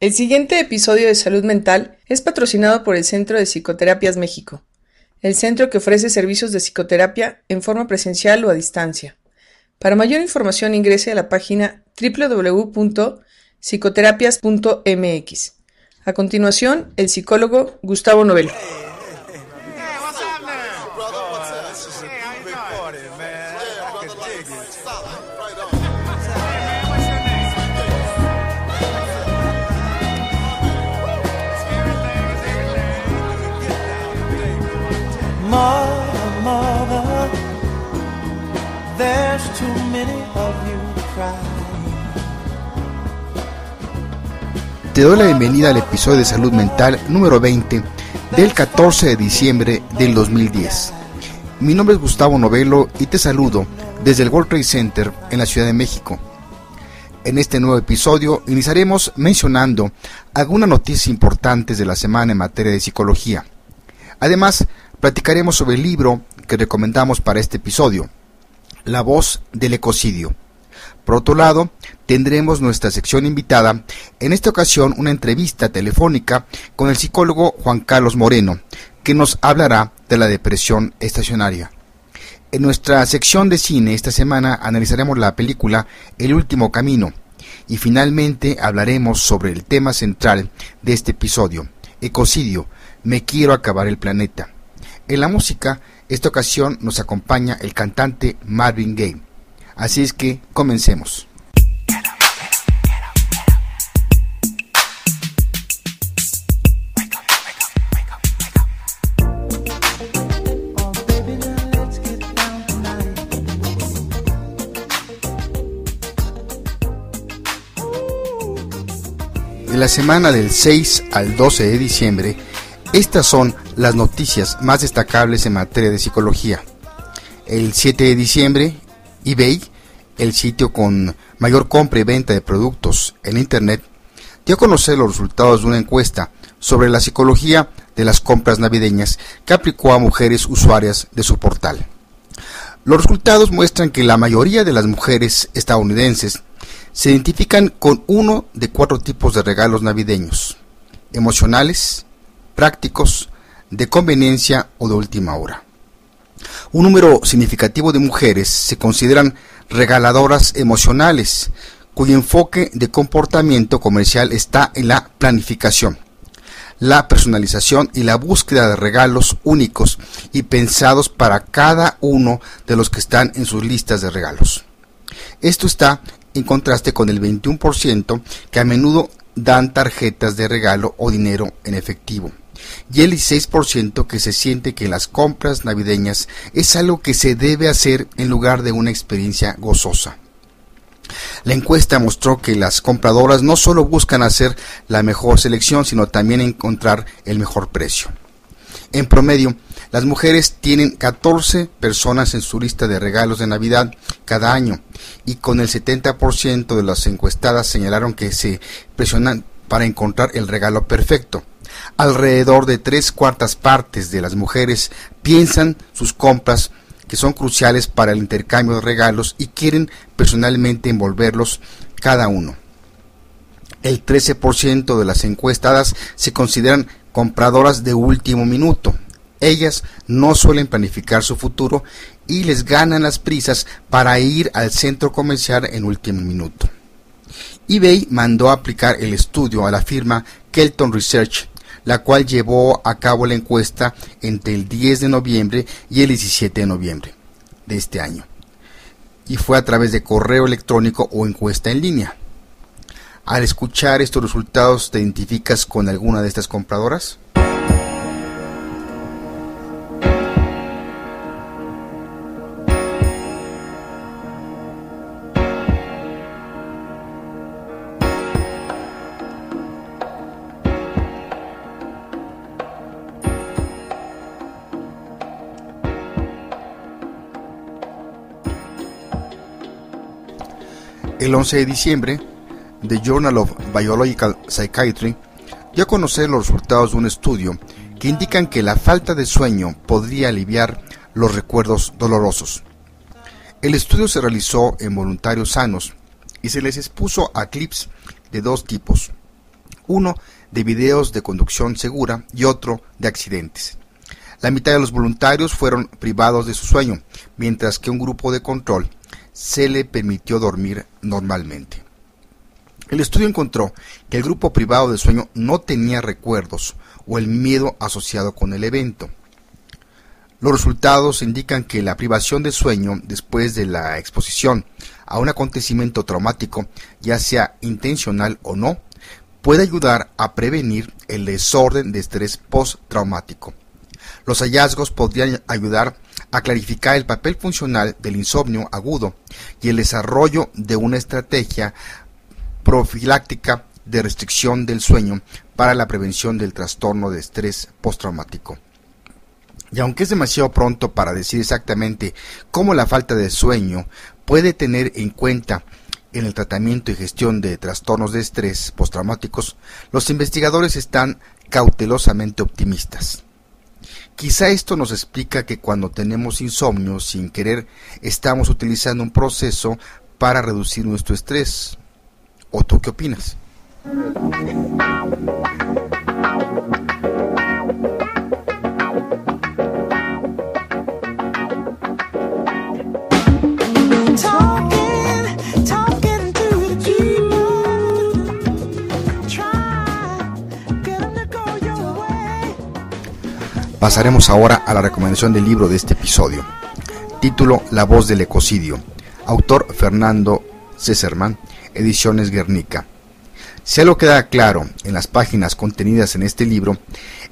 El siguiente episodio de Salud Mental es patrocinado por el Centro de Psicoterapias México, el centro que ofrece servicios de psicoterapia en forma presencial o a distancia. Para mayor información ingrese a la página www.psicoterapias.mx. A continuación, el psicólogo Gustavo Novel. Te doy la bienvenida al episodio de Salud Mental número 20 del 14 de diciembre del 2010. Mi nombre es Gustavo Novelo y te saludo desde el World Trade Center en la Ciudad de México. En este nuevo episodio iniciaremos mencionando algunas noticias importantes de la semana en materia de psicología. Además, platicaremos sobre el libro que recomendamos para este episodio, La voz del ecocidio por otro lado, tendremos nuestra sección invitada, en esta ocasión una entrevista telefónica con el psicólogo Juan Carlos Moreno, que nos hablará de la depresión estacionaria. En nuestra sección de cine esta semana analizaremos la película El último camino y finalmente hablaremos sobre el tema central de este episodio, ecocidio, me quiero acabar el planeta. En la música, esta ocasión nos acompaña el cantante Marvin Gaye. Así es que comencemos. La semana del 6 al 12 de diciembre, estas son las noticias más destacables en materia de psicología. El 7 de diciembre, eBay, el sitio con mayor compra y venta de productos en Internet, dio a conocer los resultados de una encuesta sobre la psicología de las compras navideñas que aplicó a mujeres usuarias de su portal. Los resultados muestran que la mayoría de las mujeres estadounidenses se identifican con uno de cuatro tipos de regalos navideños, emocionales, prácticos, de conveniencia o de última hora. Un número significativo de mujeres se consideran regaladoras emocionales, cuyo enfoque de comportamiento comercial está en la planificación, la personalización y la búsqueda de regalos únicos y pensados para cada uno de los que están en sus listas de regalos. Esto está en contraste con el 21% que a menudo dan tarjetas de regalo o dinero en efectivo y el 16% que se siente que las compras navideñas es algo que se debe hacer en lugar de una experiencia gozosa. La encuesta mostró que las compradoras no solo buscan hacer la mejor selección, sino también encontrar el mejor precio. En promedio, las mujeres tienen 14 personas en su lista de regalos de Navidad cada año y con el 70% de las encuestadas señalaron que se presionan para encontrar el regalo perfecto. Alrededor de tres cuartas partes de las mujeres piensan sus compras que son cruciales para el intercambio de regalos y quieren personalmente envolverlos cada uno. El 13% de las encuestadas se consideran compradoras de último minuto. Ellas no suelen planificar su futuro y les ganan las prisas para ir al centro comercial en último minuto. eBay mandó a aplicar el estudio a la firma Kelton Research la cual llevó a cabo la encuesta entre el 10 de noviembre y el 17 de noviembre de este año. Y fue a través de correo electrónico o encuesta en línea. Al escuchar estos resultados, ¿te identificas con alguna de estas compradoras? El 11 de diciembre, The Journal of Biological Psychiatry dio a conocer los resultados de un estudio que indican que la falta de sueño podría aliviar los recuerdos dolorosos. El estudio se realizó en voluntarios sanos y se les expuso a clips de dos tipos, uno de videos de conducción segura y otro de accidentes. La mitad de los voluntarios fueron privados de su sueño, mientras que un grupo de control se le permitió dormir normalmente. El estudio encontró que el grupo privado de sueño no tenía recuerdos o el miedo asociado con el evento. Los resultados indican que la privación de sueño después de la exposición a un acontecimiento traumático, ya sea intencional o no, puede ayudar a prevenir el desorden de estrés postraumático. Los hallazgos podrían ayudar a clarificar el papel funcional del insomnio agudo y el desarrollo de una estrategia profiláctica de restricción del sueño para la prevención del trastorno de estrés postraumático. Y aunque es demasiado pronto para decir exactamente cómo la falta de sueño puede tener en cuenta en el tratamiento y gestión de trastornos de estrés postraumáticos, los investigadores están cautelosamente optimistas. Quizá esto nos explica que cuando tenemos insomnio sin querer estamos utilizando un proceso para reducir nuestro estrés. ¿O tú qué opinas? Pasaremos ahora a la recomendación del libro de este episodio. Título La voz del ecocidio. Autor Fernando Cesarman, Ediciones Guernica. Si algo queda claro en las páginas contenidas en este libro,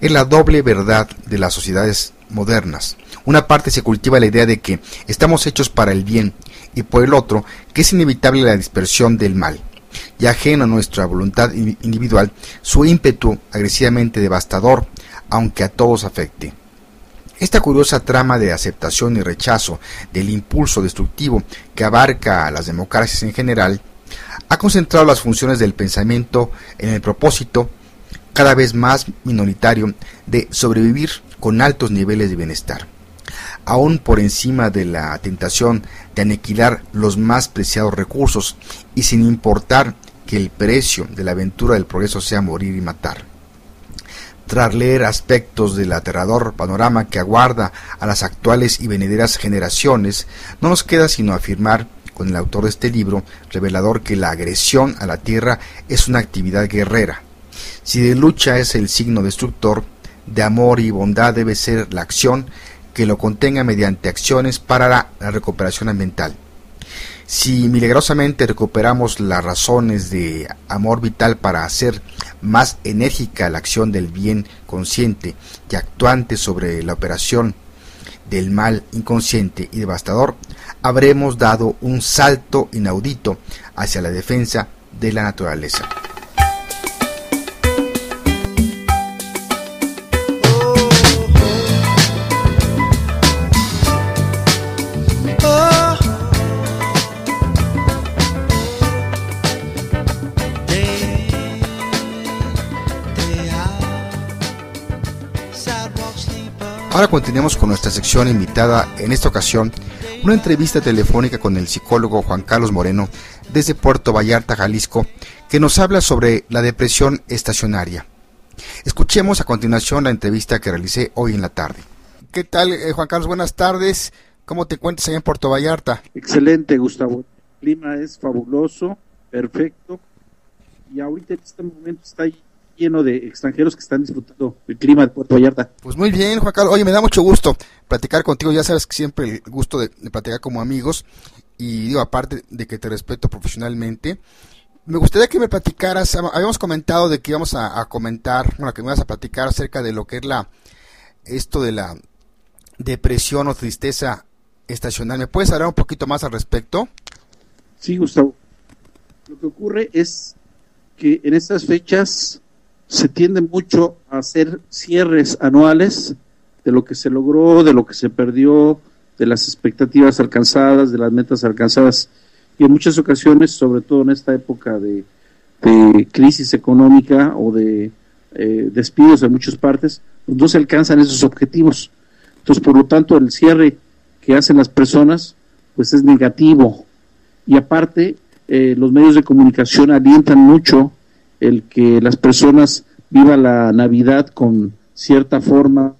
es la doble verdad de las sociedades modernas. Una parte se cultiva la idea de que estamos hechos para el bien y por el otro que es inevitable la dispersión del mal. Y ajeno a nuestra voluntad individual, su ímpetu agresivamente devastador aunque a todos afecte. Esta curiosa trama de aceptación y rechazo del impulso destructivo que abarca a las democracias en general ha concentrado las funciones del pensamiento en el propósito cada vez más minoritario de sobrevivir con altos niveles de bienestar, aún por encima de la tentación de aniquilar los más preciados recursos y sin importar que el precio de la aventura del progreso sea morir y matar tras leer aspectos del aterrador panorama que aguarda a las actuales y venideras generaciones, no nos queda sino afirmar con el autor de este libro revelador que la agresión a la tierra es una actividad guerrera. Si de lucha es el signo destructor, de amor y bondad debe ser la acción que lo contenga mediante acciones para la, la recuperación ambiental. Si milagrosamente recuperamos las razones de amor vital para hacer más enérgica la acción del bien consciente y actuante sobre la operación del mal inconsciente y devastador, habremos dado un salto inaudito hacia la defensa de la naturaleza. Ahora continuemos con nuestra sección invitada, en esta ocasión, una entrevista telefónica con el psicólogo Juan Carlos Moreno desde Puerto Vallarta, Jalisco, que nos habla sobre la depresión estacionaria. Escuchemos a continuación la entrevista que realicé hoy en la tarde. ¿Qué tal, eh, Juan Carlos? Buenas tardes. ¿Cómo te encuentras allá en Puerto Vallarta? Excelente, Gustavo. El clima es fabuloso, perfecto. Y ahorita en este momento está lleno de extranjeros que están disfrutando el clima de Puerto Vallarta. Pues muy bien, Juan Carlos. Oye, me da mucho gusto platicar contigo. Ya sabes que siempre el gusto de, platicar como amigos. Y digo, aparte de que te respeto profesionalmente, me gustaría que me platicaras. Habíamos comentado de que íbamos a, comentar, bueno, que me vas a platicar acerca de lo que es la esto de la depresión o tristeza estacional. ¿Me puedes hablar un poquito más al respecto? Sí, Gustavo. Lo que ocurre es que en estas fechas se tiende mucho a hacer cierres anuales de lo que se logró, de lo que se perdió, de las expectativas alcanzadas, de las metas alcanzadas. Y en muchas ocasiones, sobre todo en esta época de, crisis económica o de eh, despidos en muchas partes, pues no se alcanzan esos objetivos. Entonces, por lo tanto, el cierre que hacen las personas, pues es negativo. Y aparte, eh, los medios de comunicación alientan mucho el que las personas vivan la Navidad con cierta forma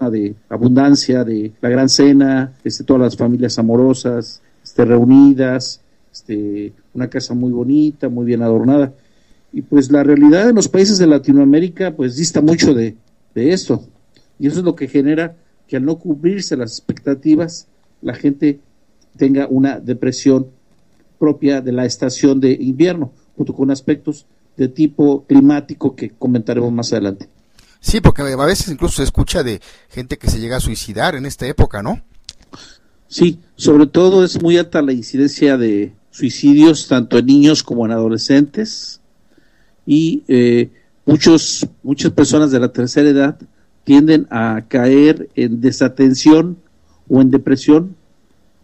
de abundancia, de la gran cena, este, todas las familias amorosas, este, reunidas, este, una casa muy bonita, muy bien adornada. Y pues la realidad en los países de Latinoamérica pues dista mucho de, de esto. Y eso es lo que genera que al no cubrirse las expectativas, la gente tenga una depresión propia de la estación de invierno, junto con aspectos de tipo climático que comentaremos más adelante. Sí, porque a veces incluso se escucha de gente que se llega a suicidar en esta época, ¿no? Sí, sobre todo es muy alta la incidencia de suicidios tanto en niños como en adolescentes y eh, muchos muchas personas de la tercera edad tienden a caer en desatención o en depresión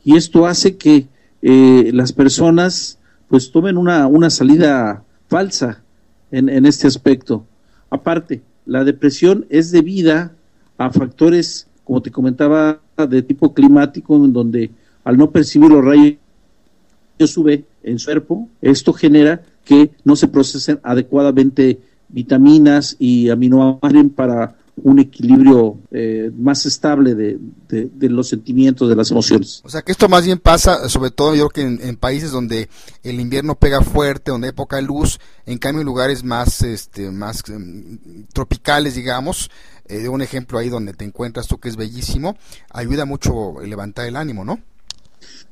y esto hace que eh, las personas pues tomen una, una salida falsa en, en este aspecto. Aparte, la depresión es debida a factores, como te comentaba, de tipo climático, en donde al no percibir los rayos UV en su cuerpo, esto genera que no se procesen adecuadamente vitaminas y aminoácidos para un equilibrio eh, más estable de, los sentimientos, de las emociones. O sea que esto más bien pasa, sobre todo yo creo que en, países donde el invierno pega fuerte, donde hay poca luz, en cambio en lugares más, este, más em, tropicales, digamos, eh, un ejemplo ahí donde te encuentras tú que es bellísimo, ayuda mucho levantar el ánimo, ¿no?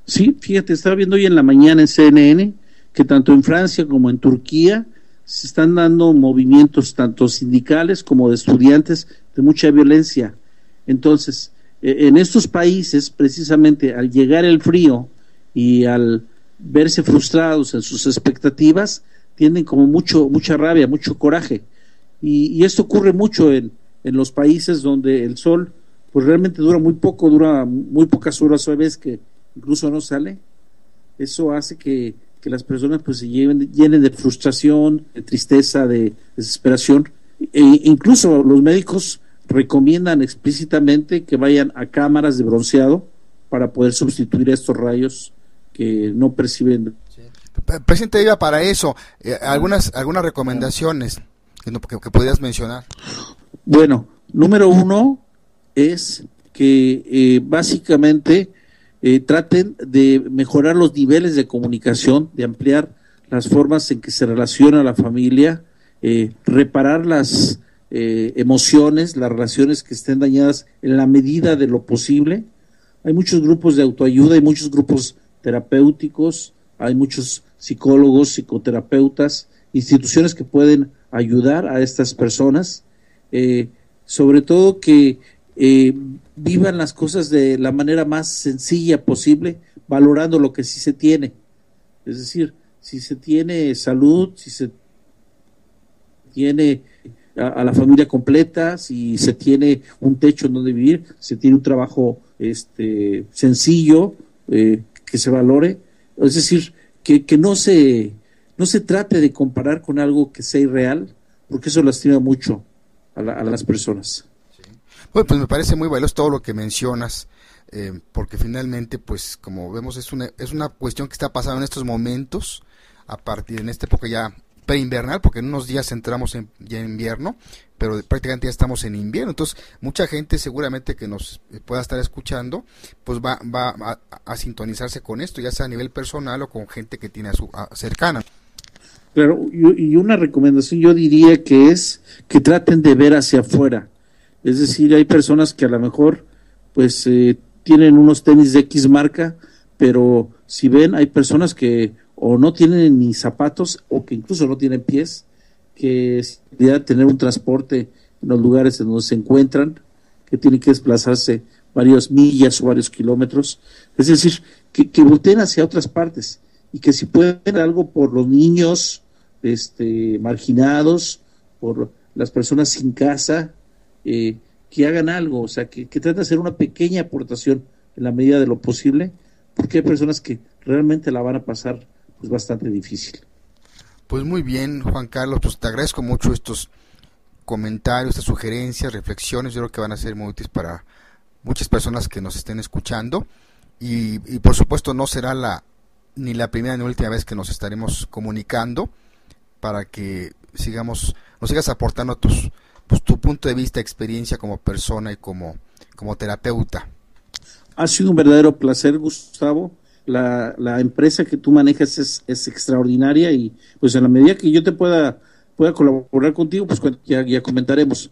Sí, fíjate, estaba viendo hoy en la mañana en CNN que tanto en Francia como en Turquía se están dando movimientos tanto sindicales como de estudiantes de mucha violencia. Entonces, e, en estos países, precisamente al llegar el frío y al verse frustrados en sus expectativas, tienen como mucho, mucha rabia, mucho coraje. Y, esto ocurre mucho en, en, los países donde el sol, pues realmente dura muy poco, dura muy pocas horas a vez que incluso no sale. Eso hace que que las personas pues se llenen de frustración, de tristeza, de desesperación. E incluso los médicos recomiendan explícitamente que vayan a cámaras de bronceado para poder sustituir estos rayos que no perciben. Presidente, iba para eso. Eh, algunas, algunas recomendaciones que, que, podrías mencionar. Bueno, número uno es que eh, básicamente eh, traten de mejorar los niveles de comunicación, de ampliar las formas en que se relaciona la familia, eh, reparar las eh, emociones, las relaciones que estén dañadas en la medida de lo posible. Hay muchos grupos de autoayuda, hay muchos grupos terapéuticos, hay muchos psicólogos, psicoterapeutas, instituciones que pueden ayudar a estas personas, sobre todo que vivan las cosas de la manera más sencilla posible, valorando lo que sí se tiene. Es decir, si se tiene salud, si se tiene a, la familia completa, si se tiene un techo donde vivir, si se tiene un trabajo este, sencillo, eh, que se valore. Es decir, que, que no, se, no se trate de comparar con algo que sea irreal, porque eso lastima mucho a, a las personas. Bueno, pues me parece muy valioso todo lo que mencionas, eh, porque finalmente, pues como vemos, es una, es una cuestión que está pasando en estos momentos, a partir en esta época ya preinvernal, porque en unos días entramos en, ya en invierno, pero prácticamente ya estamos en invierno. Entonces, mucha gente seguramente que nos pueda estar escuchando, pues va, va a, sintonizarse con esto, ya sea a nivel personal o con gente que tiene a su cercana. Pero, y una recomendación yo diría que es que traten de ver hacia afuera es decir, hay personas que a lo mejor pues eh, tienen unos tenis de X marca, pero si ven, hay personas que o no tienen ni zapatos o que incluso no tienen pies, que deberían tener un transporte en los lugares en donde se encuentran, que tienen que desplazarse varias millas o varios kilómetros. Es decir, que, que volteen hacia otras partes y que si pueden algo por los niños este, marginados, por las personas sin casa, eh, que hagan algo, o sea, que, traten de hacer una pequeña aportación en la medida de lo posible, porque hay personas que realmente la van a pasar pues bastante difícil. Pues muy bien, Juan Carlos, pues te agradezco mucho estos comentarios, estas sugerencias, reflexiones, yo creo que van a ser muy útiles para muchas personas que nos estén escuchando y, por supuesto no será la ni la primera ni última vez que nos estaremos comunicando para que sigamos, nos sigas aportando tus, pues, tu punto de vista, experiencia como persona y como, como terapeuta. Ha sido un verdadero placer, Gustavo. La, la empresa que tú manejas es, es, extraordinaria y pues en la medida que yo te pueda, pueda colaborar contigo, pues ya, ya comentaremos.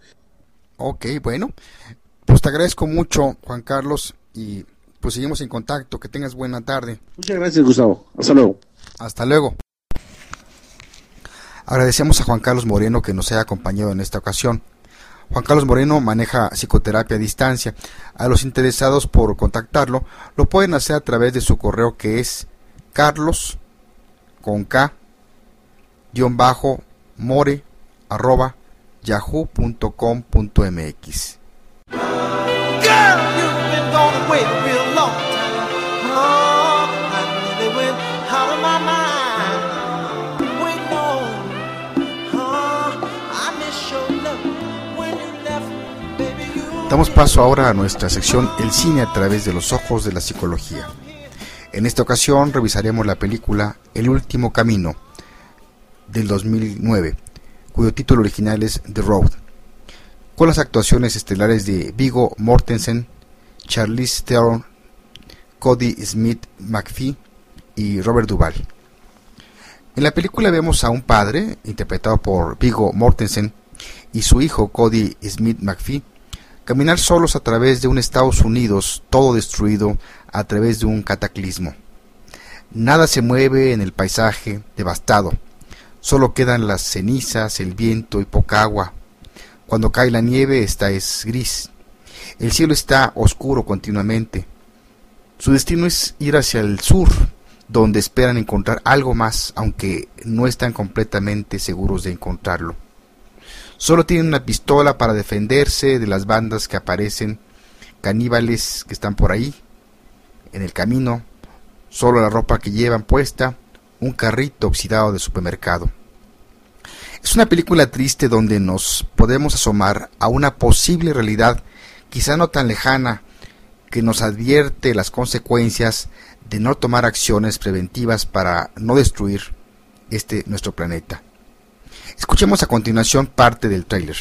Ok, bueno, pues te agradezco mucho, Juan Carlos, y pues seguimos en contacto. Que tengas buena tarde. Muchas gracias, Gustavo. Hasta luego. Hasta luego. Agradecemos a Juan Carlos Moreno que nos haya acompañado en esta ocasión. Juan Carlos Moreno maneja psicoterapia a distancia. A los interesados por contactarlo lo pueden hacer a través de su correo que es carlos con k bajo more arroba yahoo.com.mx. Damos paso ahora a nuestra sección El cine a través de los ojos de la psicología. En esta ocasión revisaremos la película El último camino del 2009, cuyo título original es The Road, con las actuaciones estelares de Vigo Mortensen, Charlize Theron, Cody Smith McPhee y Robert Duvall. En la película vemos a un padre, interpretado por Vigo Mortensen, y su hijo Cody Smith McPhee, caminar solos a través de un Estados Unidos todo destruido a través de un cataclismo. Nada se mueve en el paisaje devastado, solo quedan las cenizas, el viento y poca agua. Cuando cae la nieve esta es gris. El cielo está oscuro continuamente. Su destino es ir hacia el sur, donde esperan encontrar algo más, aunque no están completamente seguros de encontrarlo. Solo tienen una pistola para defenderse de las bandas que aparecen, caníbales que están por ahí, en el camino, solo la ropa que llevan puesta, un carrito oxidado de supermercado. Es una película triste donde nos podemos asomar a una posible realidad, quizá no tan lejana, que nos advierte las consecuencias de no tomar acciones preventivas para no destruir este nuestro planeta. Escuchemos a continuación parte del tráiler.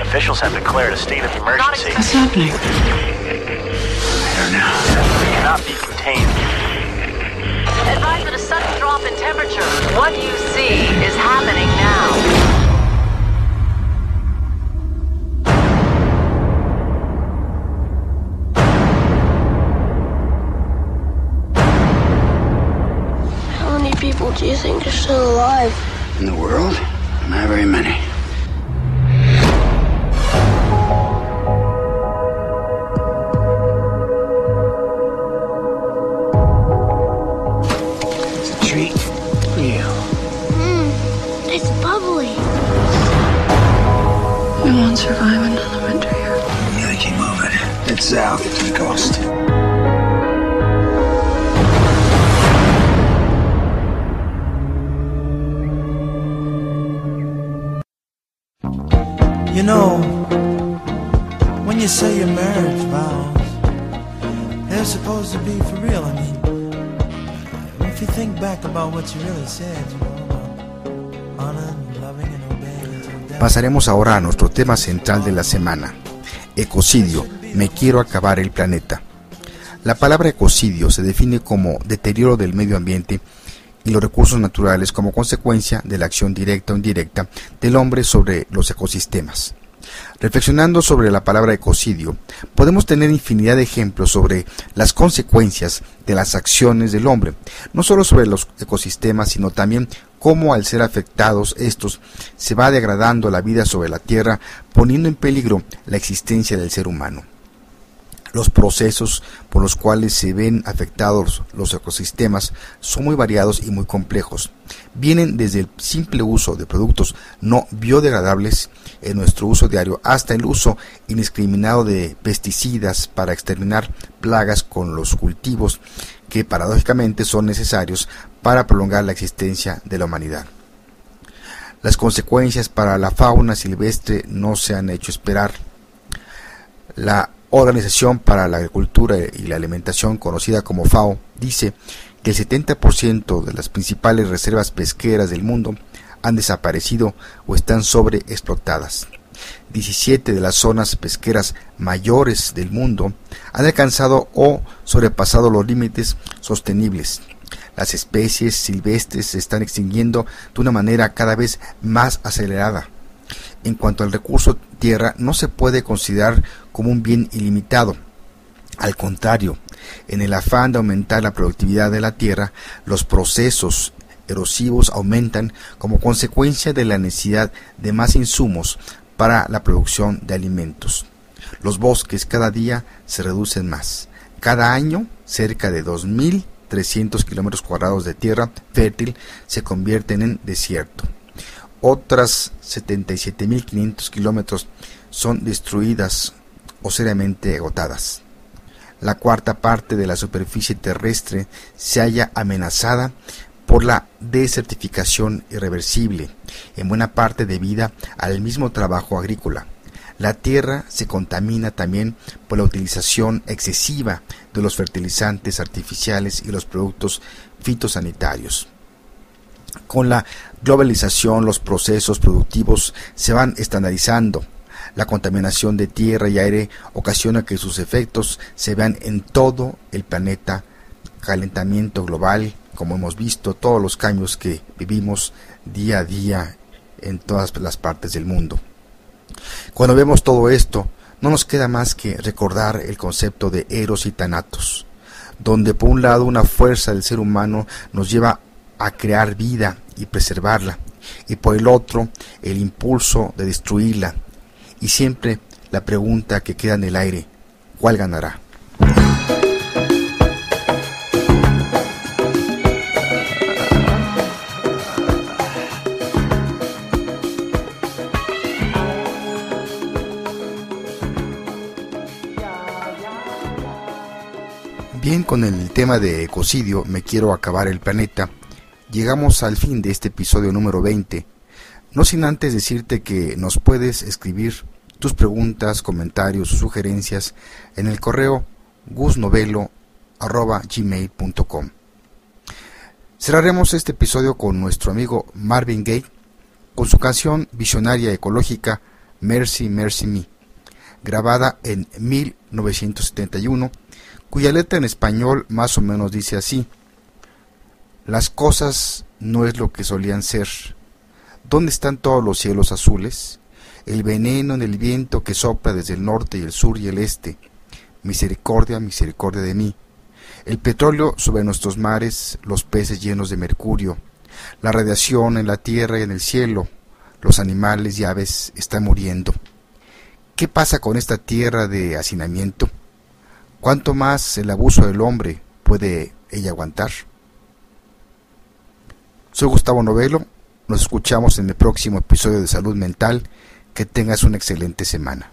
Officials have declared a state of emergency. What's happening? I don't know. It cannot be contained. Advise that a sudden drop in temperature. What you see is happening now. People do you think are still alive? In the world? Not very many. It's a treat for you. Mmm, it's bubbly. We won't survive another winter here. You gotta keep moving. Head south to the coast. Pasaremos ahora a nuestro tema central de la semana, ecocidio, me quiero acabar el planeta. La palabra ecocidio se define como deterioro del medio ambiente y los recursos naturales como consecuencia de la acción directa o indirecta del hombre sobre los ecosistemas. Reflexionando sobre la palabra ecocidio, podemos tener infinidad de ejemplos sobre las consecuencias de las acciones del hombre, no solo sobre los ecosistemas, sino también cómo al ser afectados estos se va degradando la vida sobre la Tierra, poniendo en peligro la existencia del ser humano. Los procesos por los cuales se ven afectados los ecosistemas son muy variados y muy complejos. Vienen desde el simple uso de productos no biodegradables en nuestro uso diario hasta el uso indiscriminado de pesticidas para exterminar plagas con los cultivos que paradójicamente son necesarios para prolongar la existencia de la humanidad. Las consecuencias para la fauna silvestre no se han hecho esperar. La Organización para la Agricultura y la Alimentación, conocida como FAO, dice que el 70% de las principales reservas pesqueras del mundo han desaparecido o están sobreexplotadas. 17 de las zonas pesqueras mayores del mundo han alcanzado o sobrepasado los límites sostenibles. Las especies silvestres se están extinguiendo de una manera cada vez más acelerada. En cuanto al recurso tierra, no se puede considerar como un bien ilimitado. Al contrario, en el afán de aumentar la productividad de la tierra, los procesos erosivos aumentan como consecuencia de la necesidad de más insumos para la producción de alimentos. Los bosques cada día se reducen más. Cada año, cerca de 2.300 kilómetros cuadrados de tierra fértil se convierten en desierto. Otras 77.500 kilómetros son destruidas o seriamente agotadas. La cuarta parte de la superficie terrestre se halla amenazada por la desertificación irreversible, en buena parte debida al mismo trabajo agrícola. La tierra se contamina también por la utilización excesiva de los fertilizantes artificiales y los productos fitosanitarios. Con la globalización los procesos productivos se van estandarizando. La contaminación de tierra y aire ocasiona que sus efectos se vean en todo el planeta. Calentamiento global, como hemos visto, todos los cambios que vivimos día a día en todas las partes del mundo. Cuando vemos todo esto, no nos queda más que recordar el concepto de Eros y Thanatos, donde por un lado una fuerza del ser humano nos lleva a crear vida y preservarla, y por el otro el impulso de destruirla, y siempre la pregunta que queda en el aire, ¿cuál ganará? Bien, con el tema de ecocidio, me quiero acabar el planeta. Llegamos al fin de este episodio número 20. No sin antes decirte que nos puedes escribir tus preguntas, comentarios sugerencias en el correo gusnovelo.gmail.com. Cerraremos este episodio con nuestro amigo Marvin Gaye con su canción visionaria ecológica Mercy, Mercy Me, grabada en 1971 cuya letra en español más o menos dice así. Las cosas no es lo que solían ser. ¿Dónde están todos los cielos azules? El veneno en el viento que sopla desde el norte y el sur y el este. Misericordia, misericordia de mí. El petróleo sobre nuestros mares, los peces llenos de mercurio, la radiación en la tierra y en el cielo, los animales y aves están muriendo. ¿Qué pasa con esta tierra de hacinamiento? ¿Cuánto más el abuso del hombre puede ella aguantar? Soy Gustavo Novelo, nos escuchamos en el próximo episodio de Salud Mental, que tengas una excelente semana.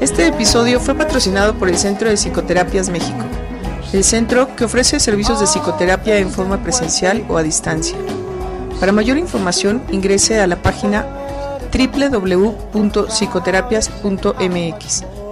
Este episodio fue patrocinado por el Centro de Psicoterapias México el centro que ofrece servicios de psicoterapia en forma presencial o a distancia. Para mayor información ingrese a la página www.psicoterapias.mx.